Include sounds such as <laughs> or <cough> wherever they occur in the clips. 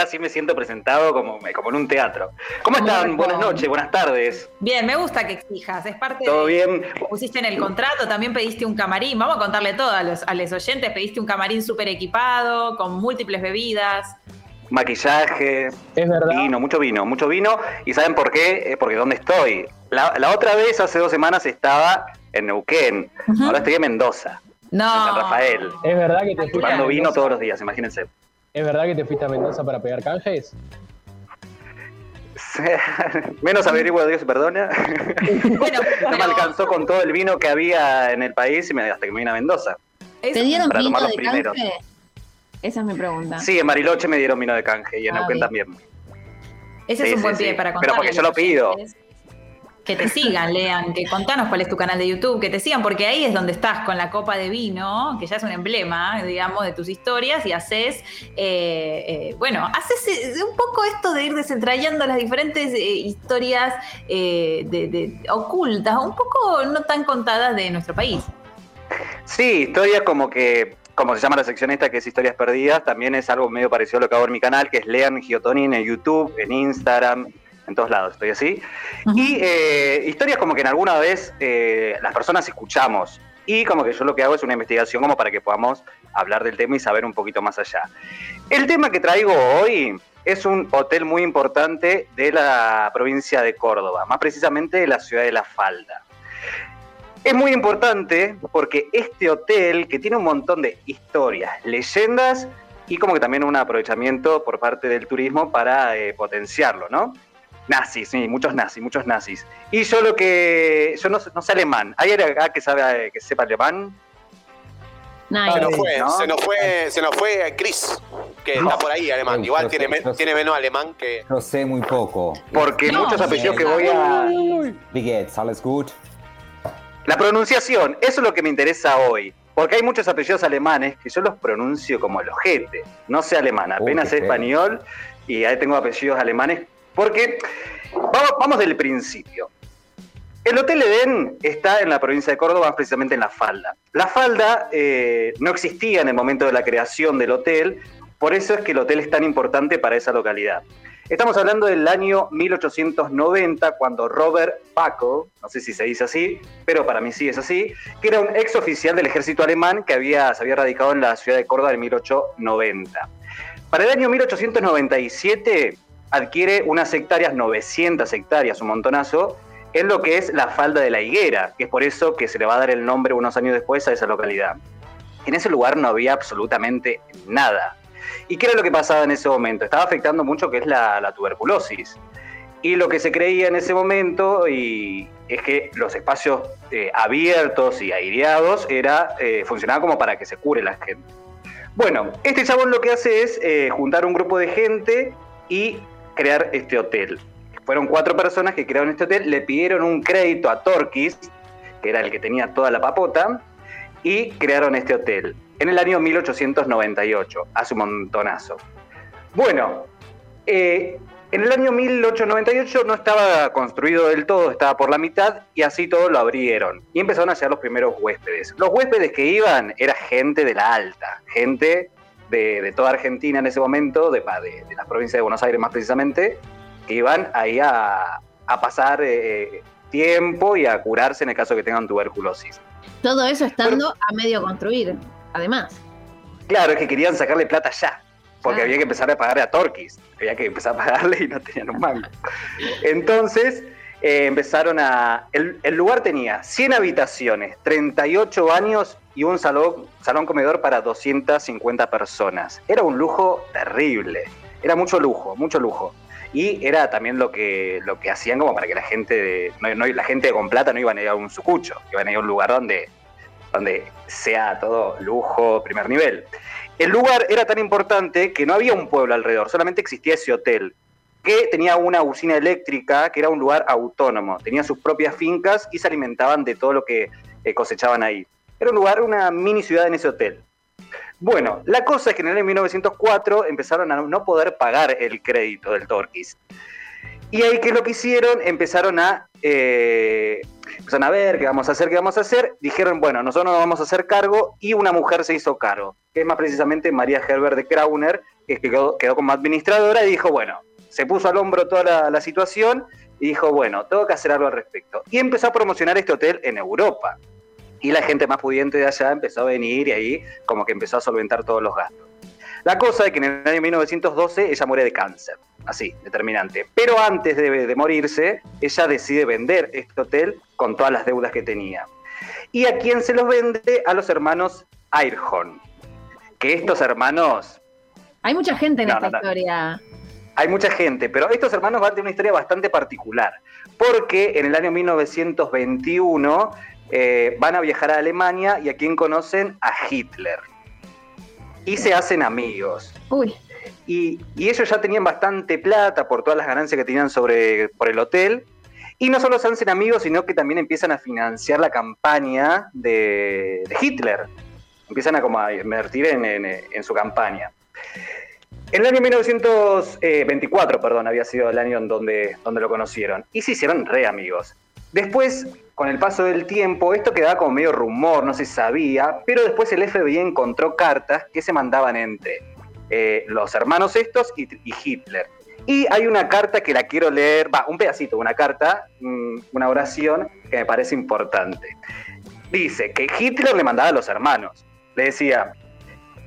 ahora sí, me siento presentado como, como en un teatro. ¿Cómo están? Buenas noches, buenas tardes. Bien, me gusta que exijas, es parte ¿Todo bien? Pusiste en el contrato, también pediste un camarín, vamos a contarle todo a los, a los oyentes, pediste un camarín súper equipado, con múltiples bebidas. Maquillaje, es verdad. vino, mucho vino, mucho vino. ¿Y saben por qué? porque ¿dónde estoy? La, otra vez, hace dos semanas, estaba en Neuquén, ahora estoy en Mendoza. No. En San Rafael. Es verdad que te. Tomando vino todos los días, imagínense. ¿Es verdad que te fuiste a Mendoza para pegar canjes? <laughs> Menos averiguo, Dios perdona. Bueno, <laughs> no me alcanzó con todo el vino que había en el país y me, hasta que me vine a Mendoza. ¿Te dieron vino de canje? Esa es mi pregunta. Sí, en Mariloche me dieron vino de canje y en ah, Neuquén también. Ese es un buen pie para contar. Pero porque yo lo pido que te sigan, lean, que contanos cuál es tu canal de YouTube, que te sigan, porque ahí es donde estás con la copa de vino, que ya es un emblema, digamos, de tus historias, y haces, eh, eh, bueno, haces eh, un poco esto de ir desentrañando las diferentes historias de, ocultas, un poco no tan contadas de nuestro país. Sí, historias como que como se llama la sección esta, que es Historias Perdidas, también es algo medio parecido a lo que hago en mi canal, que es Lean Giotoni en YouTube, en Instagram, en todos lados estoy así. Y eh, historias como que en alguna vez eh, las personas escuchamos. Y como que yo lo que hago es una investigación como para que podamos hablar del tema y saber un poquito más allá. El tema que traigo hoy es un hotel muy importante de la provincia de Córdoba, más precisamente de la ciudad de La Falda. Es muy importante porque este hotel, que tiene un montón de historias, leyendas y como que también un aprovechamiento por parte del turismo para eh, potenciarlo, ¿no? Nazis, sí, muchos nazis, muchos nazis. Y yo lo que. Yo no, sé alemán. ¿Hay alguien acá que, sabe, que sepa alemán? No, se nos fue, se nos fue, se nos fue Chris, que está por ahí alemán. Igual tiene, tiene menos alemán que. No sé muy poco. Porque muchos apellidos que voy a. Wie ¿Alles gut? La pronunciación, eso es lo que me interesa hoy. Porque hay muchos apellidos alemanes que yo los pronuncio como el ojete. No sé alemán, apenas sé español y ahí tengo apellidos alemanes porque vamos, del principio. El Hotel Edén está en la provincia de Córdoba, precisamente en La Falda. La Falda eh, no existía en el momento de la creación del hotel, por eso es que el hotel es tan importante para esa localidad. Estamos hablando del año 1890, cuando Robert Paco, no sé si se dice así, pero para mí sí es así, que era un ex oficial del ejército alemán que había, se había radicado en la ciudad de Córdoba en 1890. Para el año 1897 adquiere unas hectáreas, 900 hectáreas, un montonazo, en lo que es la falda de la higuera, que es por eso que se le va a dar el nombre unos años después a esa localidad. En ese lugar no había absolutamente nada. ¿Y qué era lo que pasaba en ese momento? Estaba afectando mucho que es la, tuberculosis. Y lo que se creía en ese momento y es que los espacios eh, abiertos y aireados era, eh, como para que se cure la gente. Bueno, este chabón lo que hace es eh, juntar un grupo de gente y crear este hotel. Fueron cuatro personas que crearon este hotel, le pidieron un crédito a Torquis, que era el que tenía toda la papota, y crearon este hotel en el año 1898, hace un montonazo. Bueno, eh, en el año 1898 no estaba construido del todo, estaba por la mitad y así todo lo abrieron. Y empezaron a llegar los primeros huéspedes. Los huéspedes que iban era gente de la alta, gente de, toda Argentina en ese momento, de, de, la provincia de Buenos Aires más precisamente, que iban ahí a, pasar eh, tiempo y a curarse en el caso que tengan tuberculosis. Todo eso estando a medio construir, además. Claro, es que querían sacarle plata ya, porque había que empezar a pagarle a Torquis, había que empezar a pagarle y no tenían un mango. Entonces, eh, empezaron a... El, el, lugar tenía 100 habitaciones, 38 baños y un salón, salón comedor para 250 personas. Era un lujo terrible. Era mucho lujo, mucho lujo. Y era también lo que, lo que hacían como para que la gente de, no, la gente con plata no iban a ir a un sucucho, iban a ir a un lugar donde, donde sea todo lujo, primer nivel. El lugar era tan importante que no había un pueblo alrededor, solamente existía ese hotel, que tenía una usina eléctrica, que era un lugar autónomo, tenía sus propias fincas y se alimentaban de todo lo que eh, cosechaban ahí. Era un lugar, una mini ciudad en ese hotel. Bueno, la cosa es que en el año 1904 empezaron a no poder pagar el crédito del Torquis. Y ahí, ¿qué es lo que hicieron? Empezaron a, eh, a ver qué vamos a hacer, qué vamos a hacer. Dijeron, bueno, nosotros nos vamos a hacer cargo y una mujer se hizo cargo, que es más precisamente María Herbert de Krauner, que quedó, como administradora y dijo, bueno, se puso al hombro toda la, situación y dijo, bueno, tengo que hacer algo al respecto. Y empezó a promocionar este hotel en Europa. Y la gente más pudiente de allá empezó a venir y ahí como que empezó a solventar todos los gastos. La cosa es que en el año 1912 ella muere de cáncer, así, determinante. Pero antes de, de morirse, ella decide vender este hotel con todas las deudas que tenía. ¿Y a quién se los vende? A los hermanos Ayrhorn. Que estos hermanos. Hay mucha gente en esta historia. Hay mucha gente, pero estos hermanos van a tener una historia bastante particular. Porque en el año 1921 eh, van a viajar a Alemania y a quién conocen? A Hitler. Y se hacen amigos. Uy. Y, y, ellos ya tenían bastante plata por todas las ganancias que tenían sobre, por el hotel. Y no solo se hacen amigos, sino que también empiezan a financiar la campaña de, Hitler. Empiezan a, como a invertir en, su campaña. En el año 1924, perdón, había sido el año en donde, donde lo conocieron. Y se hicieron re amigos. Después, con el paso del tiempo, esto quedaba como medio rumor, no se sabía, pero después el FBI encontró cartas que se mandaban entre eh, los hermanos estos y Hitler. Y hay una carta que la quiero leer, va, un pedacito, una carta, mm, una oración que me parece importante. Dice que Hitler le mandaba a los hermanos. Le decía,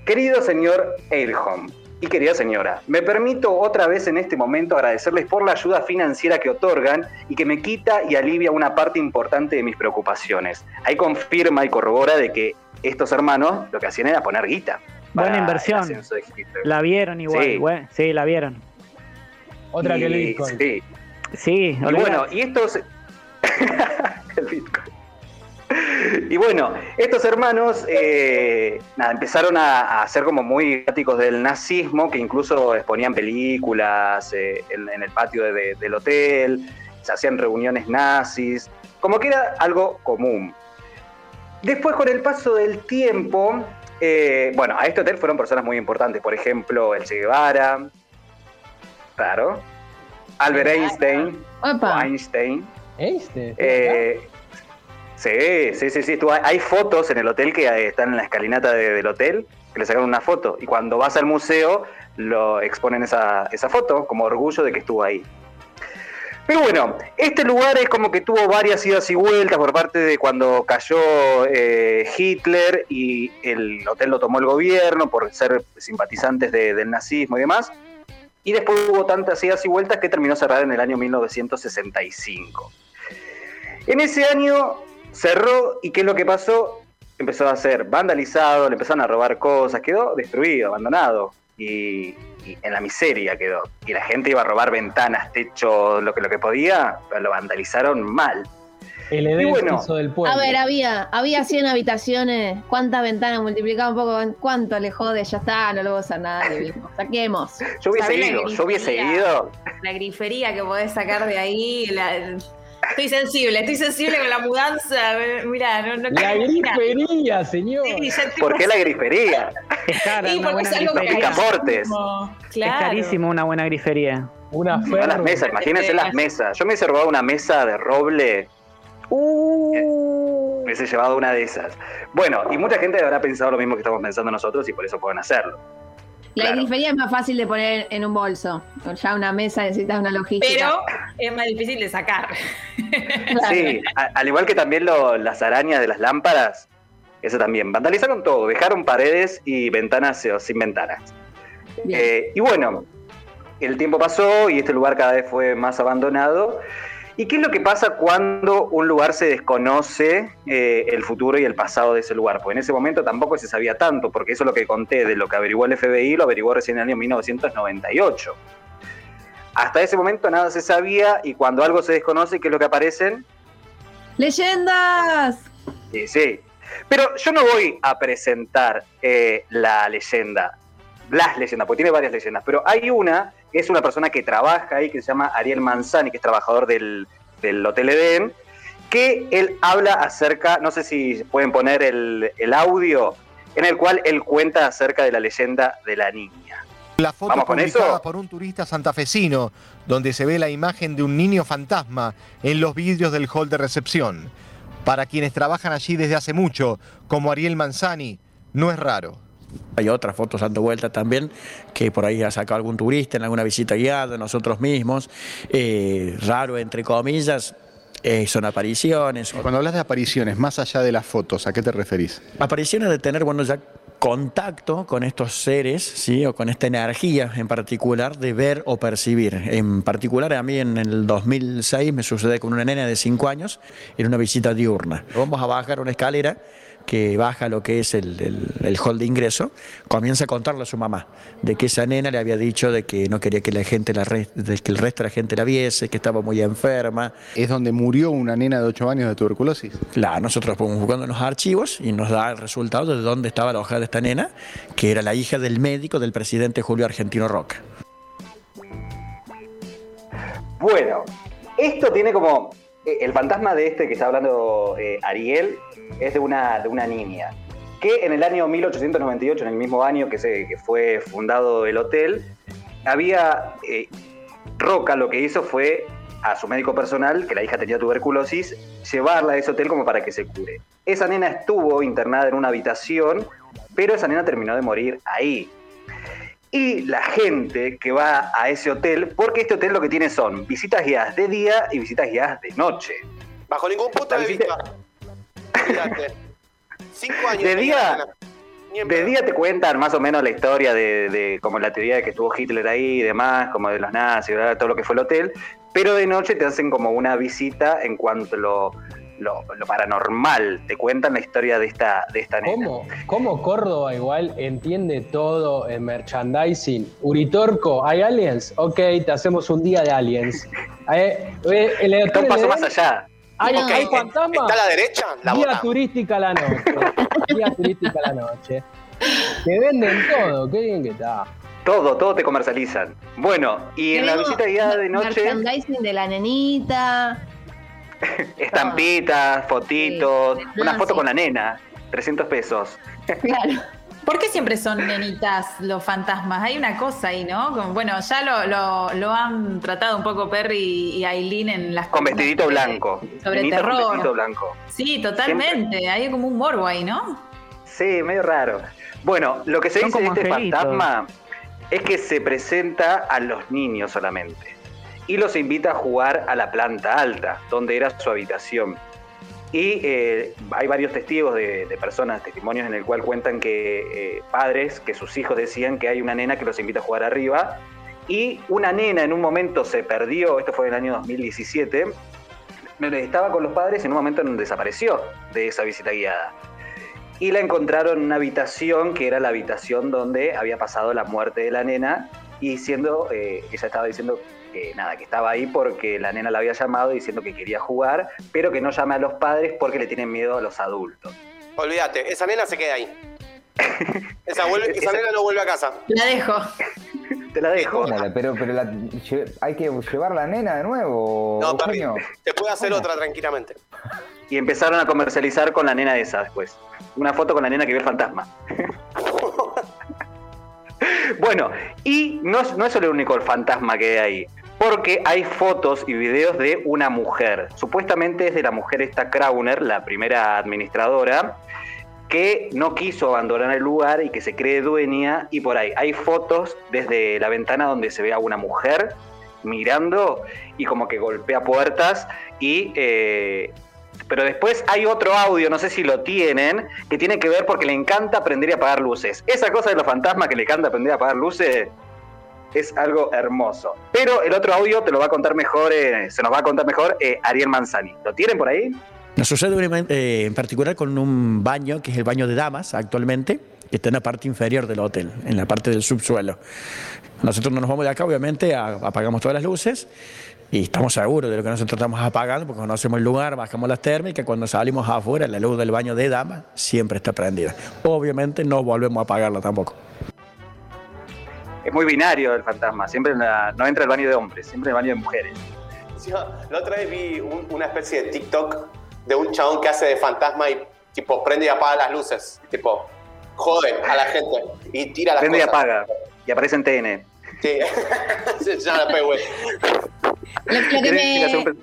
querido señor Eilholm y querida señora, me permito otra vez en este momento agradecerles por la ayuda financiera que otorgan y que me quita y alivia una parte importante de mis preocupaciones. Ahí confirma y corrobora de que estos hermanos lo que hacían era poner guita. Buena inversión. La vieron igual, sí la vieron. Otra que el Bitcoin. Sí. Sí, y bueno, y estos. <laughs> el Bitcoin. Y bueno, estos hermanos eh, nada, empezaron a, ser como muy fanáticos del nazismo, que incluso exponían películas eh, en, el patio del hotel, se hacían reuniones nazis, como que era algo común. Después, con el paso del tiempo, eh, bueno, a este hotel fueron personas muy importantes, por ejemplo, el Che Guevara, Claro. Albert Einstein. Einstein. Einstein. Eh, sí, sí, sí, sí. hay fotos en el hotel que eh, están en la escalinata del hotel, que le sacaron una foto. Y cuando vas al museo, lo exponen esa, foto como orgullo de que estuvo ahí. Pero bueno, este lugar es como que tuvo varias idas y vueltas por parte de cuando cayó eh, Hitler y el hotel lo tomó el gobierno por ser simpatizantes del nazismo y demás y después hubo tantas idas y vueltas que terminó cerrado en el año 1965. En ese año cerró y ¿qué es lo que pasó? Empezó a ser vandalizado, le empezaron a robar cosas, quedó destruido, abandonado y, en la miseria quedó. Y la gente iba a robar ventanas, techos, lo que, lo que podía, pero lo vandalizaron mal. El del pueblo. A ver, había, había 100 habitaciones. ¿Cuántas ventanas multiplicaba un poco? ¿Cuánto le jode? Ya está, no lo va a usar nadie. <laughs> Saquemos. Yo hubiese ido, yo hubiese ido. La grifería que podés sacar de ahí. Estoy sensible, estoy sensible con la mudanza. Mira, no, no La grifería, señor. ¿Por qué la grifería? Es cara, una buena Es carísimo una buena grifería. Una las mesas, imagínense las mesas. Yo me he robado una mesa de roble Uh. Me he llevado una de esas. Bueno, y mucha gente habrá pensado lo mismo que estamos pensando nosotros y por eso pueden hacerlo. La grifería es más fácil de poner en un bolso. Ya una mesa necesitas una logística. Pero es más difícil de sacar. <laughs> Sí, al igual que también las arañas de las lámparas, eso también. Vandalizaron todo, dejaron paredes y ventanas sin ventanas. Eh, y bueno, el tiempo pasó y este lugar cada vez fue más abandonado. ¿Y qué es lo que pasa cuando un lugar se desconoce eh, el futuro y el pasado de ese lugar? Pues en ese momento tampoco se sabía tanto, porque eso es lo que conté de lo que averiguó el FBI, lo averiguó recién en el año 1998. Hasta ese momento nada se sabía y cuando algo se desconoce, ¿qué es lo que aparecen? ¡Leyendas! Sí, sí. Pero yo no voy a presentar eh, la leyenda, las leyendas, porque tiene varias leyendas, pero hay una es una persona que trabaja ahí, que se llama Ariel Manzani, que es trabajador del, Hotel Edén, que él habla acerca, no sé si pueden poner el, audio, en el cual él cuenta acerca de la leyenda de la niña. La foto publicada por un turista santafesino, donde se ve la imagen de un niño fantasma en los vidrios del hall de recepción. Para quienes trabajan allí desde hace mucho, como Ariel Manzani, no es raro. Hay otras fotos dando vuelta también, que por ahí ha sacado algún turista en alguna visita guiada, nosotros mismos. Eh, raro, entre comillas, eh, son apariciones. Cuando hablas de apariciones, más allá de las fotos, ¿a qué te referís? Apariciones de tener, bueno, ya contacto con estos seres, ¿sí? o con esta energía en particular de ver o percibir. En particular, a mí en el 2006 me sucede con una nena de 5 años en una visita diurna. Vamos a bajar una escalera que baja lo que es el, hall de ingreso, comienza a contarle a su mamá de que esa nena le había dicho de que no quería que la gente la que el resto de la gente la viese, que estaba muy enferma. ¿Es donde murió una nena de 8 años de tuberculosis? Claro, nosotros fuimos buscando en los archivos y nos da el resultado de dónde estaba alojada esta nena, que era la hija del médico del presidente Julio Argentino Roca. Bueno, esto tiene como el fantasma de este que está hablando eh, Ariel es de una, de una niña que en el año 1898, en el mismo año que, se, que fue fundado el hotel, había eh, Roca lo que hizo fue a su médico personal, que la hija tenía tuberculosis, llevarla a ese hotel como para que se cure. Esa nena estuvo internada en una habitación, pero esa nena terminó de morir ahí. Y la gente que va a ese hotel, porque este hotel lo que tiene son visitas guiadas de día y visitas guiadas de noche. Bajo ningún punto de vista. Cinco años. De día, de día te cuentan más o menos la historia de, como la teoría de que estuvo Hitler ahí y demás, como de los nazis, todo lo que fue el hotel, pero de noche te hacen como una visita en cuanto a lo, lo, paranormal, te cuentan la historia de esta, de esta nena. ¿Cómo, ¿Cómo Córdoba igual entiende todo en merchandising? Uritorco, ¿hay aliens? Ok, te hacemos un día de aliens. <laughs> Eh, eh, el un paso más allá. ¿Hay, ¿Hay fantasma? ¿Está a la derecha? La Guía turística a la noche. <laughs> Guía turística a la noche. Te venden todo, qué bien que está. Todo, todo te comercializan. Bueno, y en la visita guiada de noche. Merchandising de la nenita. <laughs> Estampitas, fotitos, una foto con la nena, 300 pesos. Claro. <laughs> ¿Por qué siempre son nenitas los fantasmas? Hay una cosa ahí, ¿no? bueno, ya lo, han tratado un poco Perry y Aileen en las... Con vestidito blanco. Sobre terror. Con vestidito blanco. Sí, totalmente. Hay como un morbo ahí, ¿no? Sí, medio raro. Bueno, lo que se dice de este fantasma es que se presenta a los niños solamente y los invita a jugar a la planta alta, donde era su habitación. Y eh, hay varios testigos de, personas, testimonios en el cual cuentan que eh, padres, que sus hijos decían que hay una nena que los invita a jugar arriba. Y una nena en un momento se perdió, esto fue en el año 2017, estaba con los padres y en un momento desapareció de esa visita guiada. Y la encontraron en una habitación que era la habitación donde había pasado la muerte de la nena y siendo, eh, ella estaba diciendo que nada, que estaba ahí porque la nena la había llamado diciendo que quería jugar, pero que no llame a los padres porque le tienen miedo a los adultos. Olvídate, esa nena se queda ahí. <laughs> esa, nena no vuelve a casa. La dejo. Te la dejo. pero pero hay que llevar la nena de nuevo. No, papi, te puede hacer otra tranquilamente. Y empezaron a comercializar con la nena esa después. Una foto con la nena que ve el fantasma. <laughs> bueno, y no es, no es solo el único fantasma que hay ahí porque hay fotos y videos de una mujer. Supuestamente es de la mujer esta Krauner, la primera administradora, que no quiso abandonar el lugar y que se cree dueña. Y por ahí hay fotos desde la ventana donde se ve a una mujer mirando y como que golpea puertas y... Eh, pero después hay otro audio, no sé si lo tienen, que tiene que ver porque le encanta aprender y apagar luces. Esa cosa de los fantasmas que le encanta aprender a apagar luces, es algo hermoso. Pero el otro audio te lo va a contar mejor, eh, se nos va a contar mejor eh, Ariel Manzani. ¿Lo tienen por ahí? Nos sucede eh, en particular con un baño, que es el baño de damas actualmente, que está en la parte inferior del hotel, en la parte del subsuelo. Nosotros no nos vamos de acá, obviamente, apagamos todas las luces y estamos seguros de lo que nosotros estamos apagando, porque conocemos el lugar, bajamos las térmicas, cuando salimos afuera, la luz del baño de damas siempre está prendida. Obviamente no volvemos a apagarla tampoco es muy binario el fantasma, siempre no entra el baño de hombres, siempre el baño de mujeres. la otra vez vi una especie de TikTok de un chabón que hace de fantasma y tipo prende y apaga las luces, tipo jode a la gente y tira las prende y apaga. Y aparece en TN. <laughs> Sí, ya la Lo, que me,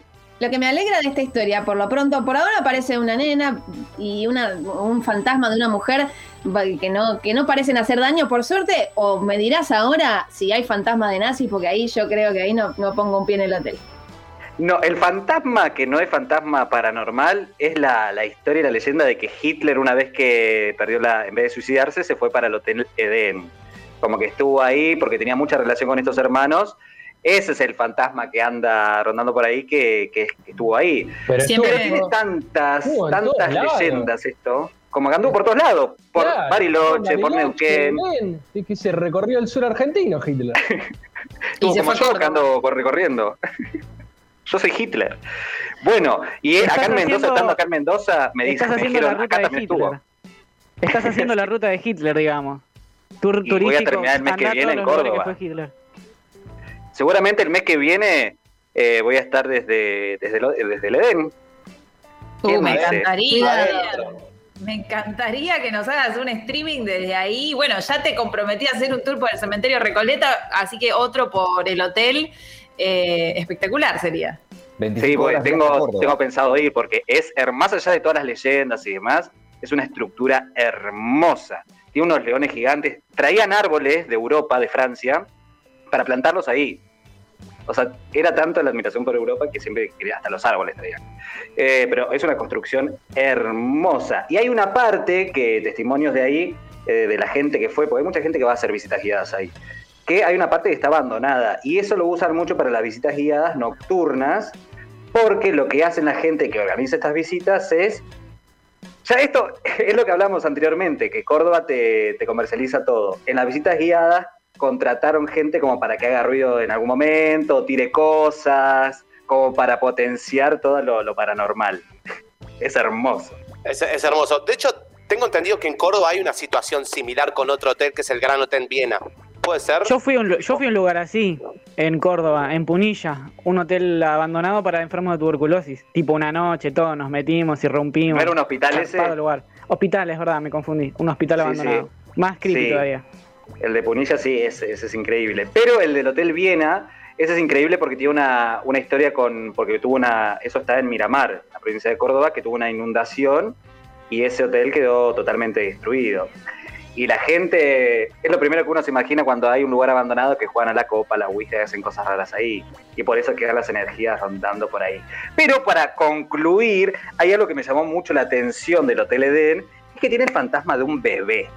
lo que me alegra de esta historia, por lo pronto, por ahora aparece una nena y una, un fantasma de una mujer que no, que no parecen hacer daño, por suerte, o me dirás ahora si hay fantasma de nazis, porque ahí yo creo que ahí no, no pongo un pie en el hotel. No, el fantasma que no es fantasma paranormal es la, la, historia y la leyenda de que Hitler una vez que perdió la, en vez de suicidarse, se fue para el Hotel Eden. Como que estuvo ahí porque tenía mucha relación con estos hermanos. Ese es el fantasma que anda rondando por ahí que, que, estuvo ahí. Pero Siempre tiene tantas, tantas leyendas esto. Como que anduvo por todos lados, por Bariloche, por Neuquén. Y que se recorrió el sur argentino, Hitler. <laughs> y como yo que ando recorriendo. Yo soy Hitler. Bueno, y acá en Mendoza, estando acá en Mendoza, me dicen, me dijeron, acá también estuvo. Estás haciendo la ruta de Hitler, digamos. Tour <laughs> y voy a terminar el mes que viene en Córdoba. Seguramente el mes que viene eh, voy a estar desde, desde, desde el Edén. Uh, me encantaría. Me encantaría que nos hagas un streaming desde ahí. Bueno, ya te comprometí a hacer un tour por el cementerio Recoleta, así que otro por el hotel. Eh, espectacular sería. Sí, tengo, tengo pensado ir porque es, más allá de todas las leyendas y demás, es una estructura hermosa. Tiene unos leones gigantes. Traían árboles de Europa, de Francia, para plantarlos ahí. O sea, era tanto la admiración por Europa que siempre quería hasta los árboles traían. Eh, pero es una construcción hermosa. Y hay una parte que, testimonios de ahí, eh, de la gente que fue, porque hay mucha gente que va a hacer visitas guiadas ahí que hay una parte que está abandonada y eso lo usan mucho para las visitas guiadas nocturnas, porque lo que hacen la gente que organiza estas visitas es... Ya esto <laughs> es lo que hablamos anteriormente, que Córdoba te, comercializa todo. En las visitas guiadas contrataron gente como para que haga ruido en algún momento, tire cosas, como para potenciar todo lo, paranormal. <laughs> Es hermoso. Es, es, hermoso. De hecho, tengo entendido que en Córdoba hay una situación similar con otro hotel que es el Gran Hotel Viena. Puede ser. Yo fui, un, yo fui a un lugar así, en Córdoba, en Punilla, un hotel abandonado para enfermos de tuberculosis. Tipo una noche, todos nos metimos y rompimos. ¿No era un hospital ese? Lugar. Hospital, es verdad, me confundí. Un hospital abandonado. Más crítico todavía. El de Punilla sí, ese, es increíble. Pero el del Hotel Viena, ese es increíble porque tiene una, una historia con. Porque tuvo una. Eso está en Miramar, la provincia de Córdoba, que tuvo una inundación y ese hotel quedó totalmente destruido y la gente, es lo primero que uno se imagina cuando hay un lugar abandonado que juegan a la copa, la Ouija y hacen cosas raras ahí. Y por eso quedan las energías rondando por ahí. Pero para concluir, hay algo que me llamó mucho la atención del Hotel Eden, es que tiene el fantasma de un bebé.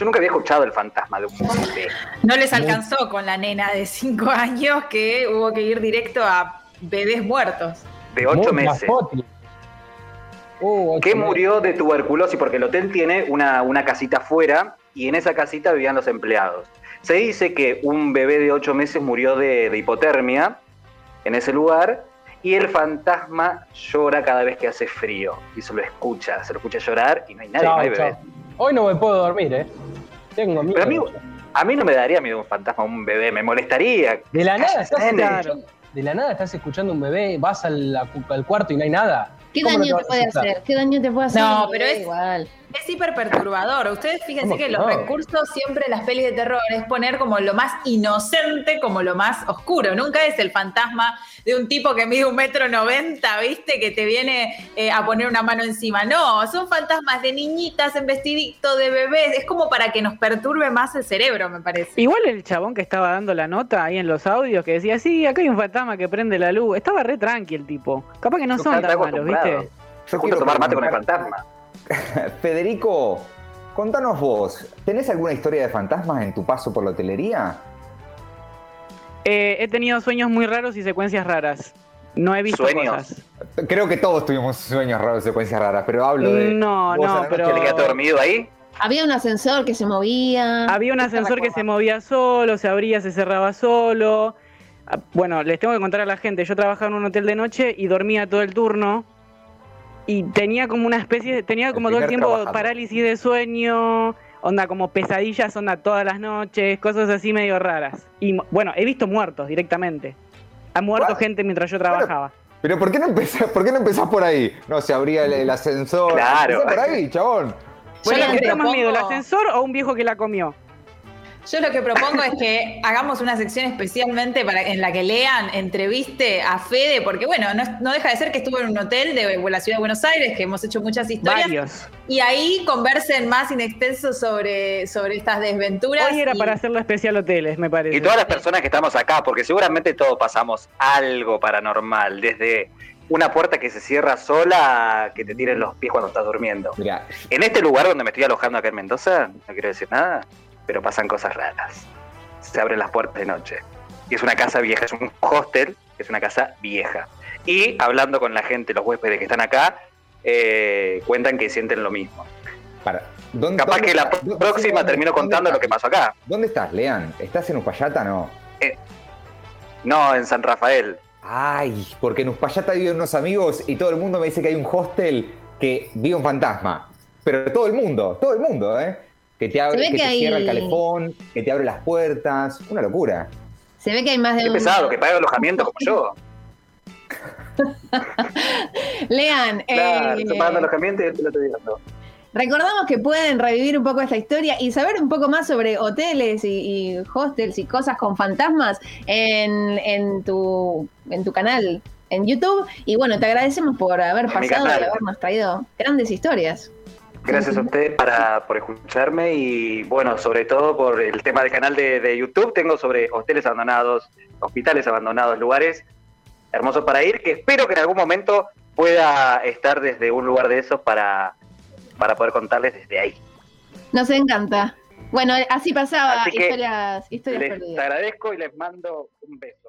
Yo nunca había escuchado el fantasma de un bebé. No les alcanzó con la nena de 5 <laughs> años que hubo que ir directo a bebés muertos. De 8 meses. Uh, que murió de tuberculosis porque el hotel tiene una, una casita afuera y en esa casita vivían los empleados. Se dice que un bebé de ocho meses murió de, hipotermia en ese lugar y el fantasma llora cada vez que hace frío y se lo escucha, se lo escucha llorar y no hay nadie, no hay bebé. Hoy no me puedo dormir, ¿eh? Tengo miedo. Pero a mí, no me daría miedo un fantasma, un bebé, me molestaría. De la nada estás escuchando, de la nada estás escuchando un bebé, vas al, al cuarto y no hay nada. ¿Qué daño te, puede hacer? ¿Qué daño te puede hacer? No, pero es igual. Es hiper perturbador. Ustedes fíjense que los recursos siempre en las pelis de terror es poner como lo más inocente como lo más oscuro. Nunca es el fantasma de un tipo que mide un metro noventa, ¿viste? Que te viene eh, a poner una mano encima. No, son fantasmas de niñitas en vestidito, de bebés. Es como para que nos perturbe más el cerebro, me parece. Igual el chabón que estaba dando la nota ahí en los audios que decía, sí, acá hay un fantasma que prende la luz. Estaba re tranqui el tipo. Capaz que no son tan malos, ¿viste? Yo quiero tomar mate con el fantasma. <laughs> Federico, contanos vos, ¿tenés alguna historia de fantasmas en tu paso por la hotelería? Eh, he tenido sueños muy raros y secuencias raras. No he visto ¿Sueños? Creo que todos tuvimos sueños raros y secuencias raras, pero hablo de. No, no, pero. ¿Te quedaste dormido ahí? Había un ascensor que se movía. Había un ascensor que se movía solo, se abría, se cerraba solo. Ah, bueno, les tengo que contar a la gente. Yo trabajaba en un hotel de noche y dormía todo el turno y tenía como una especie, tenía como todo el tiempo parálisis de sueño, onda como pesadillas, onda todas las noches, cosas así medio raras. Y bueno, he visto muertos directamente. Ha muerto gente mientras yo trabajaba. Pero, ¿por qué no empezás, por qué no empezás por ahí? No, se abría el, ascensor. Claro. por ahí, chabón. Bueno, ¿qué te da más miedo, el ascensor o un viejo que la comió? Yo lo que propongo es que hagamos una sección especialmente para, en la que lean, entreviste a Fede, porque bueno, no, deja de ser que estuvo en un hotel de la ciudad de Buenos Aires, que hemos hecho muchas historias. Varios. Y ahí conversen más in extenso sobre, sobre estas desventuras. Hoy era para hacerlo especial hoteles, me parece. Y todas las personas que estamos acá, porque seguramente todos pasamos algo paranormal, desde una puerta que se cierra sola que te tiren los pies cuando estás durmiendo. En este lugar donde me estoy alojando acá en Mendoza, no quiero decir nada, pero pasan cosas raras. Se abren las puertas de noche. Y es una casa vieja, es un hostel, es una casa vieja. Y hablando con la gente, los huéspedes que están acá, eh, cuentan que sienten lo mismo. Para, Capaz que la próxima termino contando lo que pasó acá. ¿Dónde estás, Lean? ¿Estás en Uspallata no? Eh, no, en San Rafael. Ay, porque en Uspallata viven unos amigos y todo el mundo me dice que hay un hostel que vive un fantasma. Pero todo el mundo, todo el mundo, ¿eh? Que te, abre, que, te cierra el calefón, que te abre las puertas. Una locura. Se ve que hay más de Qué pesado, que paga alojamiento como yo. <laughs> Lean, claro, eh, pagando alojamiento y yo te lo estoy dando. Recordamos que pueden revivir un poco esta historia y saber un poco más sobre hoteles y, hostels y cosas con fantasmas en, tu, en tu canal en YouTube. Y bueno, te agradecemos por haber pasado y habernos traído grandes historias. Gracias a usted para, por escucharme y bueno, sobre todo por el tema del canal de, de YouTube. Tengo sobre hoteles abandonados, hospitales abandonados, lugares hermosos para ir, que espero que en algún momento pueda estar desde un lugar de esos para para poder contarles desde ahí. Nos encanta. Bueno, así pasaba historias, historias les agradezco y les mando un beso.